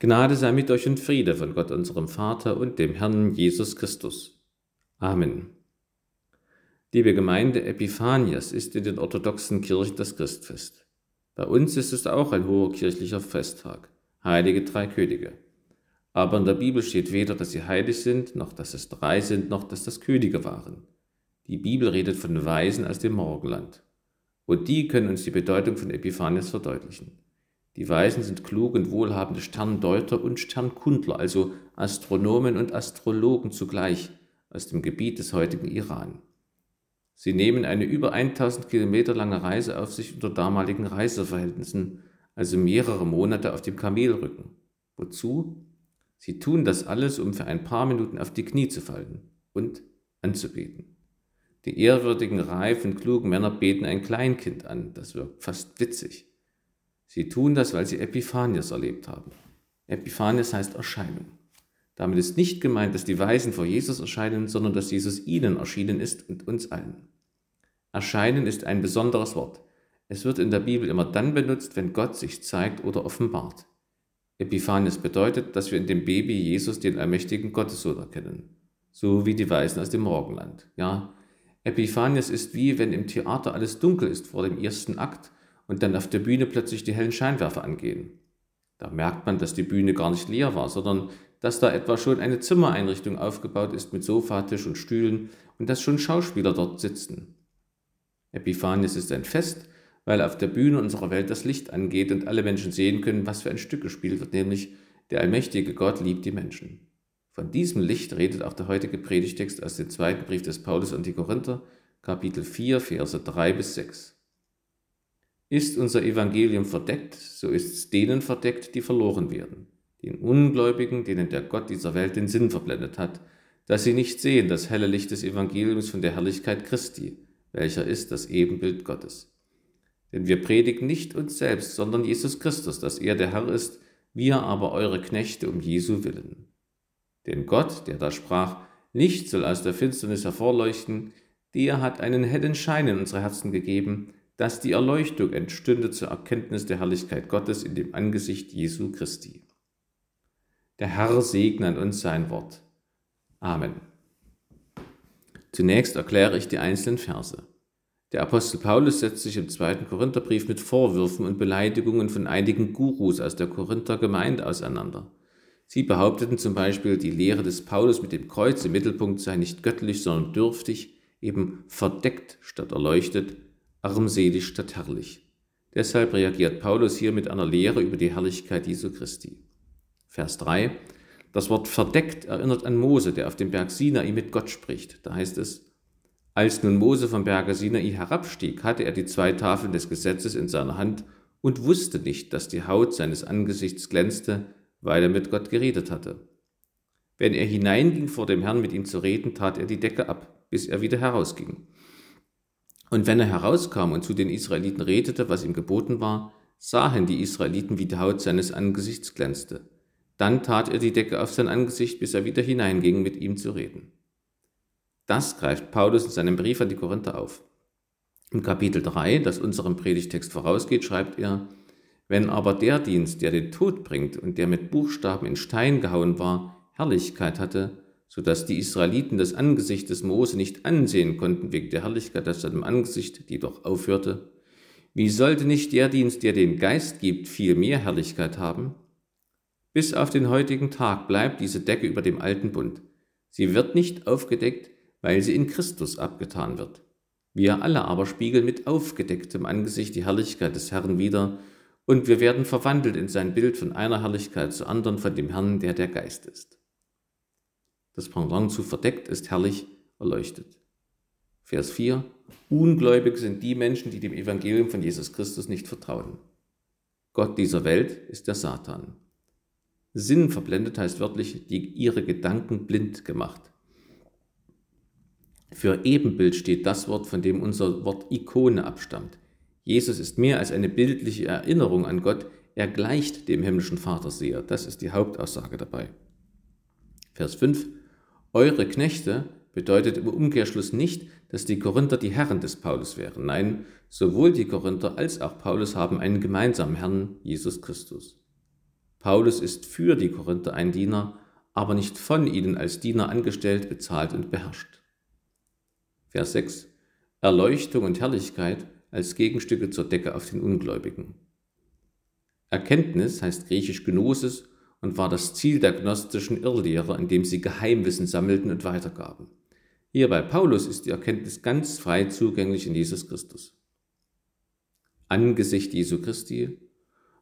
Gnade sei mit euch und Friede von Gott unserem Vater und dem Herrn Jesus Christus. Amen. Liebe Gemeinde, Epiphanias ist in den orthodoxen Kirchen das Christfest. Bei uns ist es auch ein hoher kirchlicher Festtag, heilige drei Könige. Aber in der Bibel steht weder, dass sie heilig sind, noch dass es drei sind, noch dass das Könige waren. Die Bibel redet von Weisen aus dem Morgenland. Und die können uns die Bedeutung von Epiphanias verdeutlichen. Die Weisen sind klug und wohlhabende Sterndeuter und Sternkundler, also Astronomen und Astrologen zugleich aus dem Gebiet des heutigen Iran. Sie nehmen eine über 1000 Kilometer lange Reise auf sich unter damaligen Reiseverhältnissen, also mehrere Monate auf dem Kamelrücken. Wozu? Sie tun das alles, um für ein paar Minuten auf die Knie zu fallen und anzubeten. Die ehrwürdigen, reifen, klugen Männer beten ein Kleinkind an, das wirkt fast witzig. Sie tun das, weil sie Epiphanias erlebt haben. Epiphanias heißt Erscheinung. Damit ist nicht gemeint, dass die Weisen vor Jesus erscheinen, sondern dass Jesus ihnen erschienen ist und uns allen. Erscheinen ist ein besonderes Wort. Es wird in der Bibel immer dann benutzt, wenn Gott sich zeigt oder offenbart. Epiphanias bedeutet, dass wir in dem Baby Jesus den allmächtigen Gottessohn erkennen, so wie die Weisen aus dem Morgenland. Ja, Epiphanias ist wie wenn im Theater alles dunkel ist vor dem ersten Akt und dann auf der Bühne plötzlich die hellen Scheinwerfer angehen. Da merkt man, dass die Bühne gar nicht leer war, sondern dass da etwa schon eine Zimmereinrichtung aufgebaut ist mit Sofatisch und Stühlen und dass schon Schauspieler dort sitzen. Epiphanias ist ein Fest, weil auf der Bühne unserer Welt das Licht angeht und alle Menschen sehen können, was für ein Stück gespielt wird, nämlich der allmächtige Gott liebt die Menschen. Von diesem Licht redet auch der heutige Predigtext aus dem zweiten Brief des Paulus an die Korinther, Kapitel 4, Verse 3 bis 6. Ist unser Evangelium verdeckt, so ist es denen verdeckt, die verloren werden, den Ungläubigen, denen der Gott dieser Welt den Sinn verblendet hat, dass sie nicht sehen das helle Licht des Evangeliums von der Herrlichkeit Christi, welcher ist das Ebenbild Gottes. Denn wir predigen nicht uns selbst, sondern Jesus Christus, dass er der Herr ist, wir aber eure Knechte um Jesu willen. Denn Gott, der da sprach, Licht soll aus der Finsternis hervorleuchten, der hat einen hellen Schein in unsere Herzen gegeben, dass die Erleuchtung entstünde zur Erkenntnis der Herrlichkeit Gottes in dem Angesicht Jesu Christi. Der Herr segne an uns sein Wort. Amen. Zunächst erkläre ich die einzelnen Verse. Der Apostel Paulus setzt sich im zweiten Korintherbrief mit Vorwürfen und Beleidigungen von einigen Gurus aus der Korinther Gemeinde auseinander. Sie behaupteten zum Beispiel, die Lehre des Paulus mit dem Kreuz im Mittelpunkt sei nicht göttlich, sondern dürftig, eben verdeckt statt erleuchtet armselig statt herrlich. Deshalb reagiert Paulus hier mit einer Lehre über die Herrlichkeit Jesu Christi. Vers 3. Das Wort verdeckt erinnert an Mose, der auf dem Berg Sinai mit Gott spricht. Da heißt es, als nun Mose vom Berge Sinai herabstieg, hatte er die zwei Tafeln des Gesetzes in seiner Hand und wusste nicht, dass die Haut seines Angesichts glänzte, weil er mit Gott geredet hatte. Wenn er hineinging vor dem Herrn mit ihm zu reden, tat er die Decke ab, bis er wieder herausging. Und wenn er herauskam und zu den Israeliten redete, was ihm geboten war, sahen die Israeliten, wie die Haut seines Angesichts glänzte. Dann tat er die Decke auf sein Angesicht, bis er wieder hineinging, mit ihm zu reden. Das greift Paulus in seinem Brief an die Korinther auf. Im Kapitel 3, das unserem Predigtext vorausgeht, schreibt er, wenn aber der Dienst, der den Tod bringt und der mit Buchstaben in Stein gehauen war, Herrlichkeit hatte, so dass die Israeliten das Angesicht des Mose nicht ansehen konnten wegen der Herrlichkeit aus seinem Angesicht, die doch aufhörte. Wie sollte nicht der Dienst, der den Geist gibt, viel mehr Herrlichkeit haben? Bis auf den heutigen Tag bleibt diese Decke über dem alten Bund. Sie wird nicht aufgedeckt, weil sie in Christus abgetan wird. Wir alle aber spiegeln mit aufgedecktem Angesicht die Herrlichkeit des Herrn wider, und wir werden verwandelt in sein Bild von einer Herrlichkeit zur anderen von dem Herrn, der der Geist ist. Das Pendant zu verdeckt ist herrlich erleuchtet. Vers 4. Ungläubig sind die Menschen, die dem Evangelium von Jesus Christus nicht vertrauen. Gott dieser Welt ist der Satan. Sinn verblendet heißt wörtlich, die ihre Gedanken blind gemacht. Für Ebenbild steht das Wort, von dem unser Wort Ikone abstammt. Jesus ist mehr als eine bildliche Erinnerung an Gott, er gleicht dem himmlischen Vater sehr. Das ist die Hauptaussage dabei. Vers 5. Eure Knechte bedeutet im Umkehrschluss nicht, dass die Korinther die Herren des Paulus wären. Nein, sowohl die Korinther als auch Paulus haben einen gemeinsamen Herrn, Jesus Christus. Paulus ist für die Korinther ein Diener, aber nicht von ihnen als Diener angestellt, bezahlt und beherrscht. Vers 6. Erleuchtung und Herrlichkeit als Gegenstücke zur Decke auf den Ungläubigen. Erkenntnis heißt griechisch Gnosis und war das Ziel der gnostischen Irrlehrer, indem sie Geheimwissen sammelten und weitergaben. Hier bei Paulus ist die Erkenntnis ganz frei zugänglich in Jesus Christus. Angesicht Jesu Christi.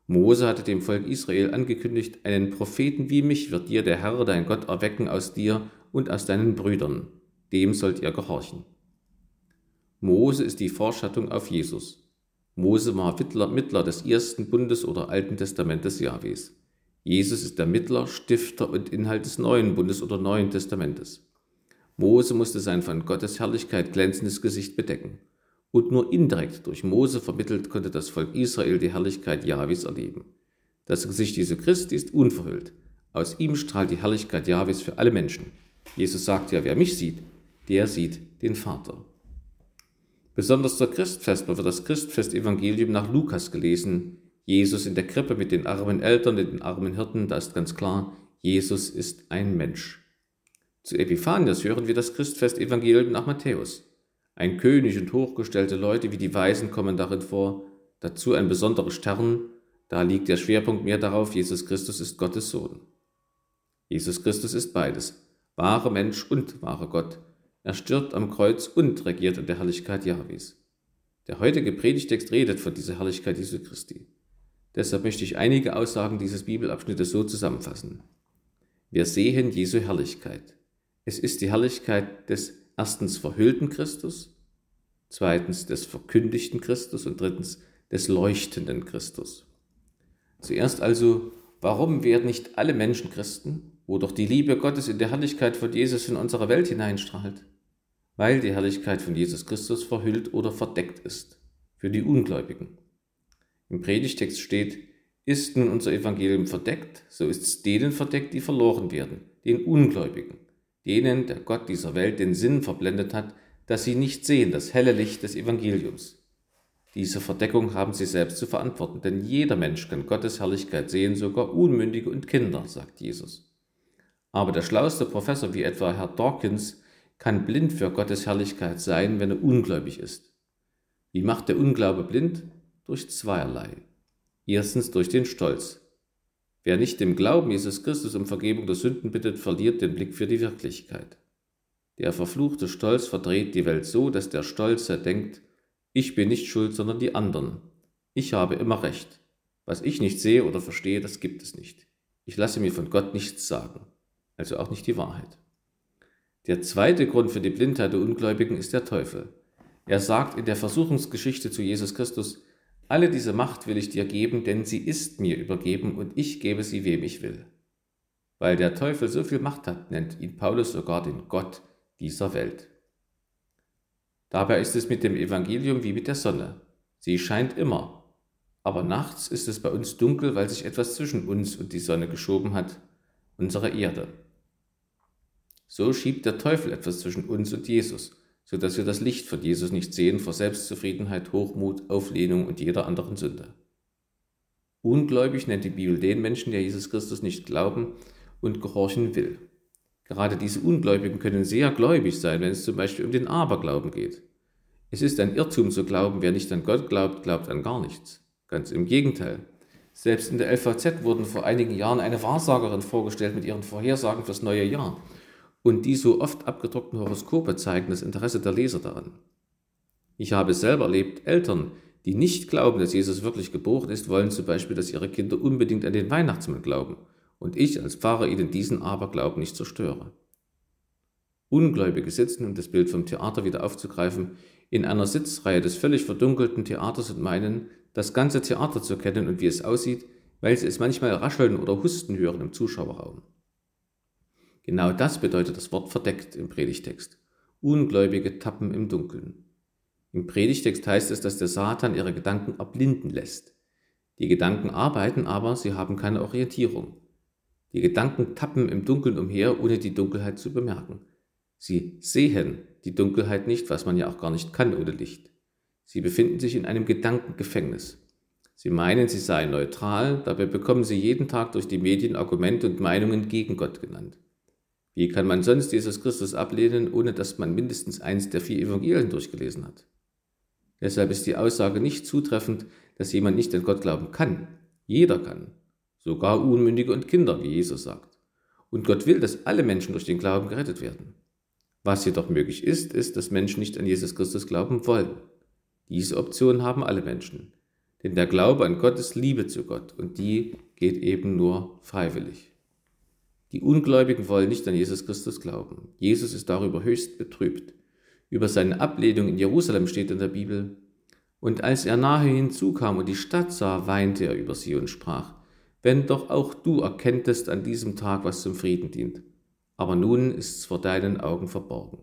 Mose hatte dem Volk Israel angekündigt, einen Propheten wie mich wird dir der Herr, dein Gott, erwecken aus dir und aus deinen Brüdern. Dem sollt ihr gehorchen. Mose ist die Vorschattung auf Jesus. Mose war Mittler des ersten Bundes oder Alten Testamentes Jahwes. Jesus ist der Mittler, Stifter und Inhalt des neuen Bundes oder Neuen Testamentes. Mose musste sein von Gottes Herrlichkeit glänzendes Gesicht bedecken. Und nur indirekt durch Mose vermittelt konnte das Volk Israel die Herrlichkeit Jahwes erleben. Das Gesicht Jesu Christi ist unverhüllt. Aus ihm strahlt die Herrlichkeit Jahwes für alle Menschen. Jesus sagt ja, wer mich sieht, der sieht den Vater. Besonders zur Christfest wird das Christfest-Evangelium nach Lukas gelesen. Jesus in der Krippe mit den armen Eltern und den armen Hirten, da ist ganz klar, Jesus ist ein Mensch. Zu Epiphanias hören wir das Christfest-Evangelium nach Matthäus. Ein König und hochgestellte Leute wie die Weisen kommen darin vor, dazu ein besonderer Stern, da liegt der Schwerpunkt mehr darauf, Jesus Christus ist Gottes Sohn. Jesus Christus ist beides, wahrer Mensch und wahrer Gott, er stirbt am Kreuz und regiert in der Herrlichkeit Jahwes. Der heutige Predigtext redet von dieser Herrlichkeit Jesu Christi. Deshalb möchte ich einige Aussagen dieses Bibelabschnittes so zusammenfassen. Wir sehen Jesu Herrlichkeit. Es ist die Herrlichkeit des erstens verhüllten Christus, zweitens des verkündigten Christus und drittens des leuchtenden Christus. Zuerst also, warum werden nicht alle Menschen Christen, wo doch die Liebe Gottes in der Herrlichkeit von Jesus in unsere Welt hineinstrahlt? weil die Herrlichkeit von Jesus Christus verhüllt oder verdeckt ist für die Ungläubigen. Im Predigtext steht, ist nun unser Evangelium verdeckt, so ist es denen verdeckt, die verloren werden, den Ungläubigen, denen der Gott dieser Welt den Sinn verblendet hat, dass sie nicht sehen das helle Licht des Evangeliums. Diese Verdeckung haben sie selbst zu verantworten, denn jeder Mensch kann Gottes Herrlichkeit sehen, sogar Unmündige und Kinder, sagt Jesus. Aber der schlauste Professor wie etwa Herr Dawkins kann blind für Gottes Herrlichkeit sein, wenn er ungläubig ist. Wie macht der Unglaube blind? Durch zweierlei. Erstens durch den Stolz. Wer nicht dem Glauben Jesus Christus um Vergebung der Sünden bittet, verliert den Blick für die Wirklichkeit. Der verfluchte Stolz verdreht die Welt so, dass der Stolze denkt, ich bin nicht schuld, sondern die anderen. Ich habe immer recht. Was ich nicht sehe oder verstehe, das gibt es nicht. Ich lasse mir von Gott nichts sagen, also auch nicht die Wahrheit. Der zweite Grund für die Blindheit der Ungläubigen ist der Teufel. Er sagt in der Versuchungsgeschichte zu Jesus Christus, alle diese Macht will ich dir geben, denn sie ist mir übergeben und ich gebe sie wem ich will. Weil der Teufel so viel Macht hat, nennt ihn Paulus sogar den Gott dieser Welt. Dabei ist es mit dem Evangelium wie mit der Sonne. Sie scheint immer, aber nachts ist es bei uns dunkel, weil sich etwas zwischen uns und die Sonne geschoben hat, unsere Erde. So schiebt der Teufel etwas zwischen uns und Jesus, so dass wir das Licht von Jesus nicht sehen vor Selbstzufriedenheit, Hochmut, Auflehnung und jeder anderen Sünde. Ungläubig nennt die Bibel den Menschen, der Jesus Christus nicht glauben und gehorchen will. Gerade diese Ungläubigen können sehr gläubig sein, wenn es zum Beispiel um den Aberglauben geht. Es ist ein Irrtum zu glauben, wer nicht an Gott glaubt, glaubt an gar nichts. Ganz im Gegenteil. Selbst in der LVZ wurden vor einigen Jahren eine Wahrsagerin vorgestellt mit ihren Vorhersagen fürs neue Jahr und die so oft abgedruckten Horoskope zeigen das Interesse der Leser daran. Ich habe selber erlebt, Eltern, die nicht glauben, dass Jesus wirklich geboren ist, wollen zum Beispiel, dass ihre Kinder unbedingt an den Weihnachtsmann glauben und ich als Pfarrer ihnen diesen Aberglauben nicht zerstöre. Ungläubige sitzen, um das Bild vom Theater wieder aufzugreifen, in einer Sitzreihe des völlig verdunkelten Theaters und meinen, das ganze Theater zu kennen und wie es aussieht, weil sie es manchmal rascheln oder husten hören im Zuschauerraum. Genau das bedeutet das Wort verdeckt im Predigtext. Ungläubige tappen im Dunkeln. Im Predigtext heißt es, dass der Satan ihre Gedanken erblinden lässt. Die Gedanken arbeiten, aber sie haben keine Orientierung. Die Gedanken tappen im Dunkeln umher, ohne die Dunkelheit zu bemerken. Sie sehen die Dunkelheit nicht, was man ja auch gar nicht kann ohne Licht. Sie befinden sich in einem Gedankengefängnis. Sie meinen, sie seien neutral, dabei bekommen sie jeden Tag durch die Medien Argumente und Meinungen gegen Gott genannt. Wie kann man sonst Jesus Christus ablehnen, ohne dass man mindestens eins der vier Evangelien durchgelesen hat? Deshalb ist die Aussage nicht zutreffend, dass jemand nicht an Gott glauben kann. Jeder kann, sogar Unmündige und Kinder, wie Jesus sagt. Und Gott will, dass alle Menschen durch den Glauben gerettet werden. Was jedoch möglich ist, ist, dass Menschen nicht an Jesus Christus glauben wollen. Diese Option haben alle Menschen. Denn der Glaube an Gott ist Liebe zu Gott und die geht eben nur freiwillig. Die Ungläubigen wollen nicht an Jesus Christus glauben. Jesus ist darüber höchst betrübt. Über seine Ablehnung in Jerusalem steht in der Bibel, und als er nahe hinzukam und die Stadt sah, weinte er über sie und sprach, wenn doch auch du erkenntest an diesem Tag, was zum Frieden dient. Aber nun ist es vor deinen Augen verborgen.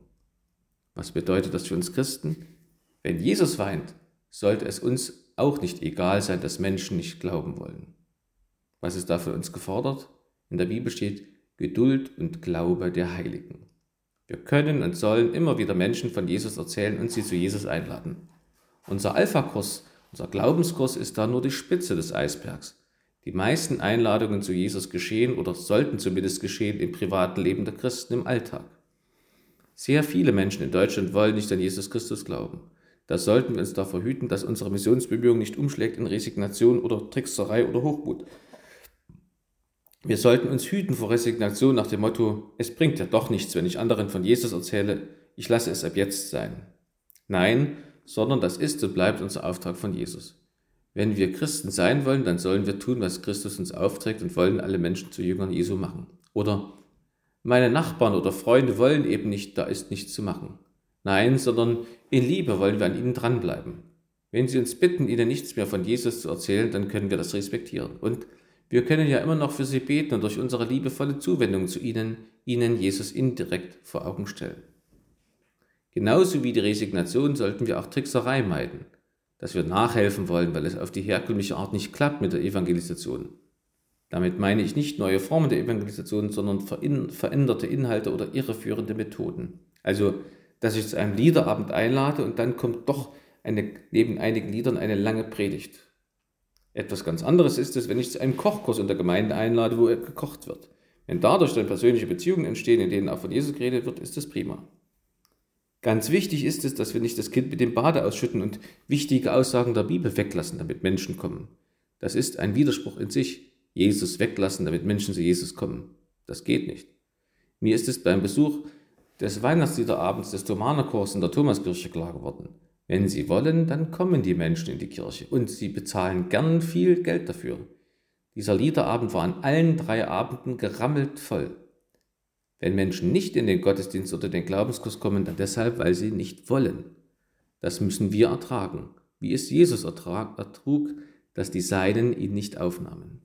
Was bedeutet das für uns Christen? Wenn Jesus weint, sollte es uns auch nicht egal sein, dass Menschen nicht glauben wollen. Was ist da für uns gefordert? In der Bibel steht, Geduld und Glaube der Heiligen. Wir können und sollen immer wieder Menschen von Jesus erzählen und sie zu Jesus einladen. Unser Alpha-Kurs, unser Glaubenskurs ist da nur die Spitze des Eisbergs. Die meisten Einladungen zu Jesus geschehen oder sollten zumindest geschehen im privaten Leben der Christen im Alltag. Sehr viele Menschen in Deutschland wollen nicht an Jesus Christus glauben. Da sollten wir uns davor hüten, dass unsere Missionsbemühung nicht umschlägt in Resignation oder Trickserei oder Hochmut. Wir sollten uns hüten vor Resignation nach dem Motto, es bringt ja doch nichts, wenn ich anderen von Jesus erzähle, ich lasse es ab jetzt sein. Nein, sondern das ist und bleibt unser Auftrag von Jesus. Wenn wir Christen sein wollen, dann sollen wir tun, was Christus uns aufträgt und wollen alle Menschen zu Jüngern Jesu machen. Oder meine Nachbarn oder Freunde wollen eben nicht, da ist nichts zu machen. Nein, sondern in Liebe wollen wir an ihnen dranbleiben. Wenn sie uns bitten, ihnen nichts mehr von Jesus zu erzählen, dann können wir das respektieren. Und wir können ja immer noch für sie beten und durch unsere liebevolle Zuwendung zu ihnen, ihnen Jesus indirekt vor Augen stellen. Genauso wie die Resignation sollten wir auch Trickserei meiden, dass wir nachhelfen wollen, weil es auf die herkömmliche Art nicht klappt mit der Evangelisation. Damit meine ich nicht neue Formen der Evangelisation, sondern veränderte Inhalte oder irreführende Methoden. Also, dass ich zu einem Liederabend einlade und dann kommt doch eine, neben einigen Liedern eine lange Predigt. Etwas ganz anderes ist es, wenn ich zu einem Kochkurs in der Gemeinde einlade, wo gekocht wird. Wenn dadurch dann persönliche Beziehungen entstehen, in denen auch von Jesus geredet wird, ist das prima. Ganz wichtig ist es, dass wir nicht das Kind mit dem Bade ausschütten und wichtige Aussagen der Bibel weglassen, damit Menschen kommen. Das ist ein Widerspruch in sich. Jesus weglassen, damit Menschen zu Jesus kommen. Das geht nicht. Mir ist es beim Besuch des Weihnachtsliederabends des Thomanerchors in der Thomaskirche klar geworden. Wenn sie wollen, dann kommen die Menschen in die Kirche und sie bezahlen gern viel Geld dafür. Dieser Liederabend war an allen drei Abenden gerammelt voll. Wenn Menschen nicht in den Gottesdienst oder den Glaubenskurs kommen, dann deshalb, weil sie nicht wollen. Das müssen wir ertragen, wie es Jesus ertrug, dass die Seinen ihn nicht aufnahmen.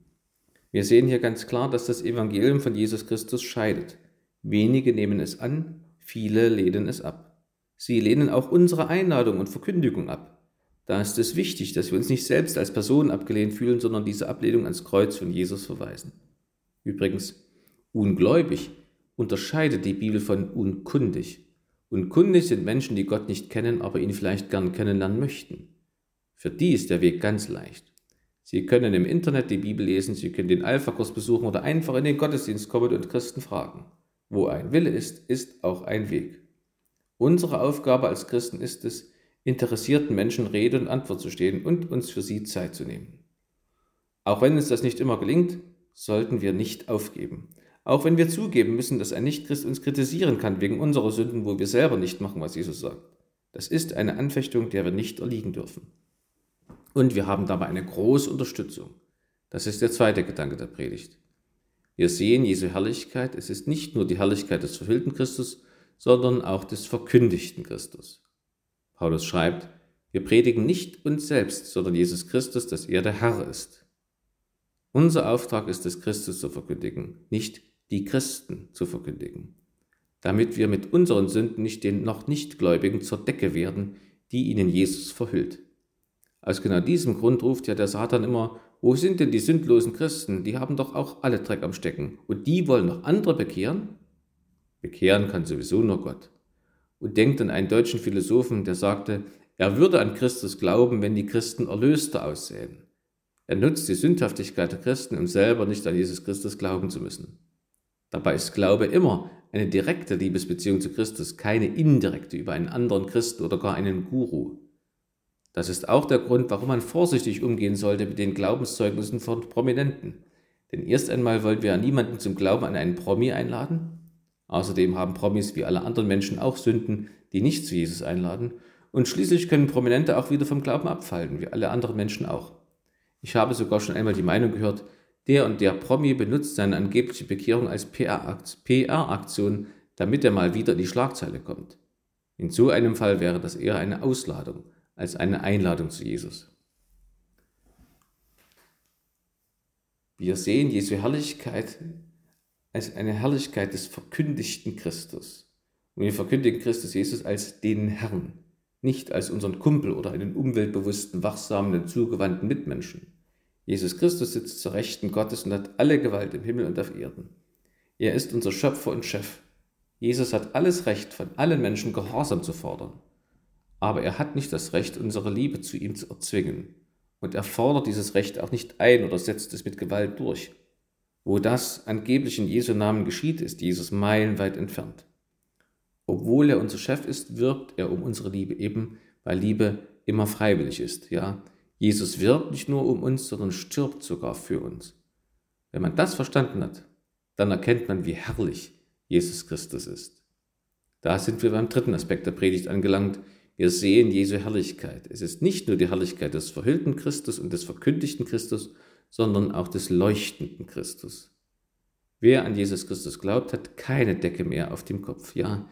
Wir sehen hier ganz klar, dass das Evangelium von Jesus Christus scheidet. Wenige nehmen es an, viele lehnen es ab. Sie lehnen auch unsere Einladung und Verkündigung ab. Da ist es wichtig, dass wir uns nicht selbst als Personen abgelehnt fühlen, sondern diese Ablehnung ans Kreuz von Jesus verweisen. Übrigens, ungläubig unterscheidet die Bibel von unkundig. Unkundig sind Menschen, die Gott nicht kennen, aber ihn vielleicht gern kennenlernen möchten. Für die ist der Weg ganz leicht. Sie können im Internet die Bibel lesen, Sie können den Alpha-Kurs besuchen oder einfach in den Gottesdienst kommen und Christen fragen. Wo ein Wille ist, ist auch ein Weg. Unsere Aufgabe als Christen ist es, interessierten Menschen Rede und Antwort zu stehen und uns für sie Zeit zu nehmen. Auch wenn uns das nicht immer gelingt, sollten wir nicht aufgeben. Auch wenn wir zugeben müssen, dass ein Nichtchrist uns kritisieren kann wegen unserer Sünden, wo wir selber nicht machen, was Jesus sagt. Das ist eine Anfechtung, der wir nicht erliegen dürfen. Und wir haben dabei eine große Unterstützung. Das ist der zweite Gedanke der Predigt. Wir sehen Jesu Herrlichkeit. Es ist nicht nur die Herrlichkeit des verhüllten Christus, sondern auch des verkündigten Christus. Paulus schreibt, wir predigen nicht uns selbst, sondern Jesus Christus, dass er der Herr ist. Unser Auftrag ist es, Christus zu verkündigen, nicht die Christen zu verkündigen, damit wir mit unseren Sünden nicht den noch Nichtgläubigen zur Decke werden, die ihnen Jesus verhüllt. Aus genau diesem Grund ruft ja der Satan immer, wo sind denn die sündlosen Christen? Die haben doch auch alle Dreck am Stecken. Und die wollen noch andere bekehren? Bekehren kann sowieso nur Gott. Und denkt an einen deutschen Philosophen, der sagte, er würde an Christus glauben, wenn die Christen Erlöste aussehen. Er nutzt die Sündhaftigkeit der Christen, um selber nicht an Jesus Christus glauben zu müssen. Dabei ist Glaube immer eine direkte Liebesbeziehung zu Christus, keine indirekte über einen anderen Christen oder gar einen Guru. Das ist auch der Grund, warum man vorsichtig umgehen sollte mit den Glaubenszeugnissen von Prominenten. Denn erst einmal wollen wir ja niemanden zum Glauben an einen Promi einladen. Außerdem haben Promis wie alle anderen Menschen auch Sünden, die nicht zu Jesus einladen. Und schließlich können Prominente auch wieder vom Glauben abfallen, wie alle anderen Menschen auch. Ich habe sogar schon einmal die Meinung gehört, der und der Promi benutzt seine angebliche Bekehrung als PR-Aktion, damit er mal wieder in die Schlagzeile kommt. In so einem Fall wäre das eher eine Ausladung als eine Einladung zu Jesus. Wir sehen Jesu Herrlichkeit als eine Herrlichkeit des verkündigten Christus. Und wir verkündigen Christus Jesus als den Herrn, nicht als unseren Kumpel oder einen umweltbewussten, wachsamen zugewandten Mitmenschen. Jesus Christus sitzt zur Rechten Gottes und hat alle Gewalt im Himmel und auf Erden. Er ist unser Schöpfer und Chef. Jesus hat alles Recht, von allen Menschen Gehorsam zu fordern. Aber er hat nicht das Recht, unsere Liebe zu ihm zu erzwingen. Und er fordert dieses Recht auch nicht ein oder setzt es mit Gewalt durch. Wo das angeblich in Jesu Namen geschieht, ist Jesus meilenweit entfernt. Obwohl er unser Chef ist, wirbt er um unsere Liebe, eben weil Liebe immer freiwillig ist. Ja, Jesus wirbt nicht nur um uns, sondern stirbt sogar für uns. Wenn man das verstanden hat, dann erkennt man, wie herrlich Jesus Christus ist. Da sind wir beim dritten Aspekt der Predigt angelangt, wir sehen Jesu Herrlichkeit. Es ist nicht nur die Herrlichkeit des verhüllten Christus und des verkündigten Christus, sondern auch des leuchtenden Christus. Wer an Jesus Christus glaubt, hat keine Decke mehr auf dem Kopf. Ja,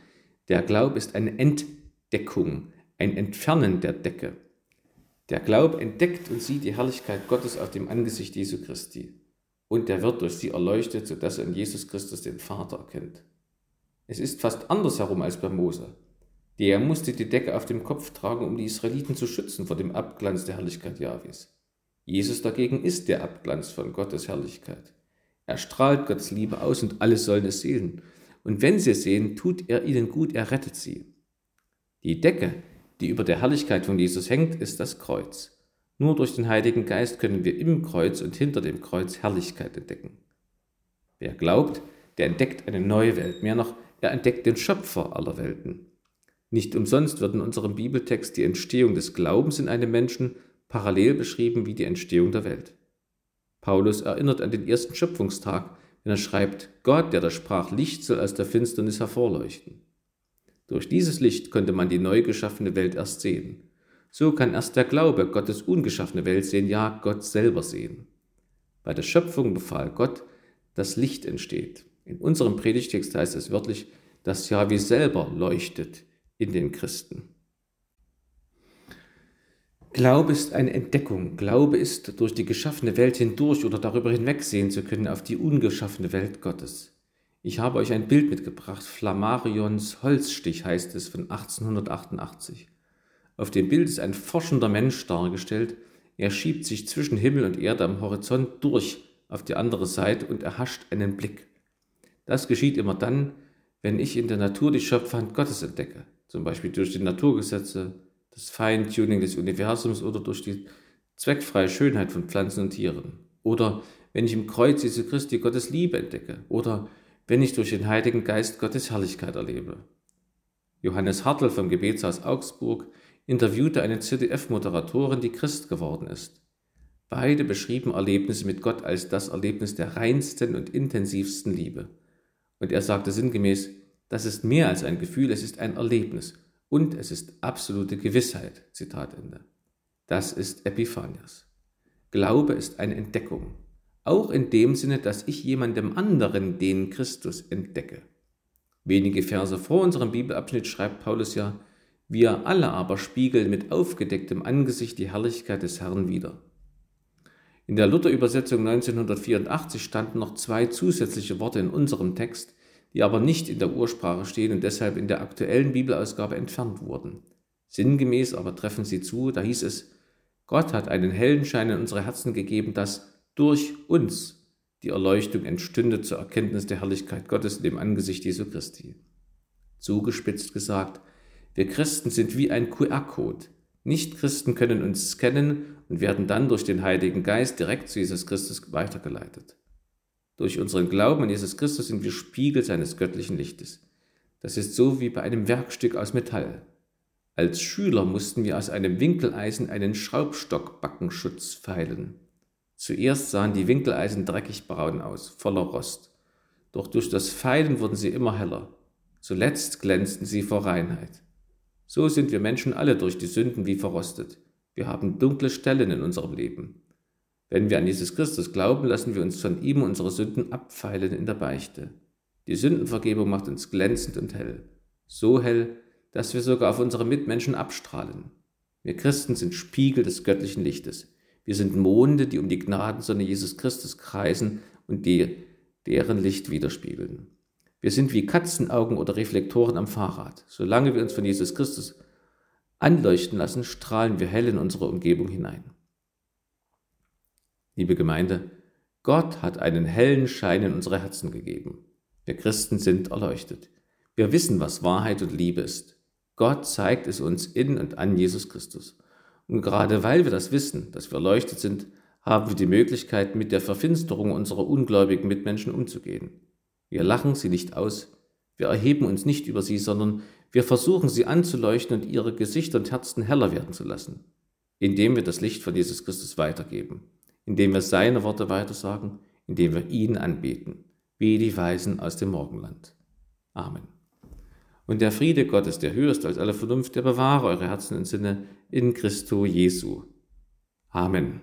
der Glaube ist eine Entdeckung, ein Entfernen der Decke. Der Glaube entdeckt und sieht die Herrlichkeit Gottes auf dem Angesicht Jesu Christi. Und er wird durch sie erleuchtet, sodass er in Jesus Christus den Vater erkennt. Es ist fast andersherum als bei Mose. Der musste die Decke auf dem Kopf tragen, um die Israeliten zu schützen vor dem Abglanz der Herrlichkeit Jahwes. Jesus dagegen ist der Abglanz von Gottes Herrlichkeit. Er strahlt Gottes Liebe aus und alle sollen es sehen. Und wenn sie es sehen, tut er ihnen gut, er rettet sie. Die Decke, die über der Herrlichkeit von Jesus hängt, ist das Kreuz. Nur durch den Heiligen Geist können wir im Kreuz und hinter dem Kreuz Herrlichkeit entdecken. Wer glaubt, der entdeckt eine neue Welt. Mehr noch, er entdeckt den Schöpfer aller Welten. Nicht umsonst wird in unserem Bibeltext die Entstehung des Glaubens in einem Menschen parallel beschrieben wie die Entstehung der Welt. Paulus erinnert an den ersten Schöpfungstag, wenn er schreibt, Gott, der da sprach, Licht soll aus der Finsternis hervorleuchten. Durch dieses Licht konnte man die neu geschaffene Welt erst sehen. So kann erst der Glaube Gottes ungeschaffene Welt sehen, ja Gott selber sehen. Bei der Schöpfung befahl Gott, dass Licht entsteht. In unserem Predigtext heißt es wörtlich, dass Jahwe selber leuchtet in den Christen. Glaube ist eine Entdeckung. Glaube ist, durch die geschaffene Welt hindurch oder darüber hinwegsehen zu können auf die ungeschaffene Welt Gottes. Ich habe euch ein Bild mitgebracht, Flammarions Holzstich heißt es von 1888. Auf dem Bild ist ein forschender Mensch dargestellt. Er schiebt sich zwischen Himmel und Erde am Horizont durch auf die andere Seite und erhascht einen Blick. Das geschieht immer dann, wenn ich in der Natur die Schöpfhand Gottes entdecke zum Beispiel durch die Naturgesetze, das Feintuning des Universums oder durch die zweckfreie Schönheit von Pflanzen und Tieren. Oder wenn ich im Kreuz Jesu Christi Gottes Liebe entdecke. Oder wenn ich durch den Heiligen Geist Gottes Herrlichkeit erlebe. Johannes Hartl vom Gebetshaus Augsburg interviewte eine ZDF-Moderatorin, die Christ geworden ist. Beide beschrieben Erlebnisse mit Gott als das Erlebnis der reinsten und intensivsten Liebe. Und er sagte sinngemäß, das ist mehr als ein Gefühl, es ist ein Erlebnis und es ist absolute Gewissheit. Zitat Ende. Das ist Epiphanias. Glaube ist eine Entdeckung, auch in dem Sinne, dass ich jemandem anderen den Christus entdecke. Wenige Verse vor unserem Bibelabschnitt schreibt Paulus ja, wir alle aber spiegeln mit aufgedecktem Angesicht die Herrlichkeit des Herrn wider. In der Luther-Übersetzung 1984 standen noch zwei zusätzliche Worte in unserem Text, die aber nicht in der Ursprache stehen und deshalb in der aktuellen Bibelausgabe entfernt wurden. Sinngemäß aber treffen sie zu, da hieß es, Gott hat einen hellen Schein in unsere Herzen gegeben, dass durch uns die Erleuchtung entstünde zur Erkenntnis der Herrlichkeit Gottes in dem Angesicht Jesu Christi. Zugespitzt gesagt, wir Christen sind wie ein QR-Code. Nicht-Christen können uns scannen und werden dann durch den Heiligen Geist direkt zu Jesus Christus weitergeleitet. Durch unseren Glauben an Jesus Christus sind wir Spiegel seines göttlichen Lichtes. Das ist so wie bei einem Werkstück aus Metall. Als Schüler mussten wir aus einem Winkeleisen einen Schraubstockbackenschutz feilen. Zuerst sahen die Winkeleisen dreckig braun aus, voller Rost. Doch durch das Feilen wurden sie immer heller. Zuletzt glänzten sie vor Reinheit. So sind wir Menschen alle durch die Sünden wie verrostet. Wir haben dunkle Stellen in unserem Leben. Wenn wir an Jesus Christus glauben, lassen wir uns von ihm unsere Sünden abfeilen in der Beichte. Die Sündenvergebung macht uns glänzend und hell. So hell, dass wir sogar auf unsere Mitmenschen abstrahlen. Wir Christen sind Spiegel des göttlichen Lichtes. Wir sind Monde, die um die Gnadensonne Jesus Christus kreisen und die deren Licht widerspiegeln. Wir sind wie Katzenaugen oder Reflektoren am Fahrrad. Solange wir uns von Jesus Christus anleuchten lassen, strahlen wir hell in unsere Umgebung hinein. Liebe Gemeinde, Gott hat einen hellen Schein in unsere Herzen gegeben. Wir Christen sind erleuchtet. Wir wissen, was Wahrheit und Liebe ist. Gott zeigt es uns in und an Jesus Christus. Und gerade weil wir das wissen, dass wir erleuchtet sind, haben wir die Möglichkeit, mit der Verfinsterung unserer ungläubigen Mitmenschen umzugehen. Wir lachen sie nicht aus, wir erheben uns nicht über sie, sondern wir versuchen sie anzuleuchten und ihre Gesichter und Herzen heller werden zu lassen, indem wir das Licht von Jesus Christus weitergeben indem wir seine Worte weitersagen, indem wir ihn anbeten, wie die Weisen aus dem Morgenland. Amen. Und der Friede Gottes, der höher ist als alle Vernunft, der bewahre eure Herzen und Sinne in Christo Jesu. Amen.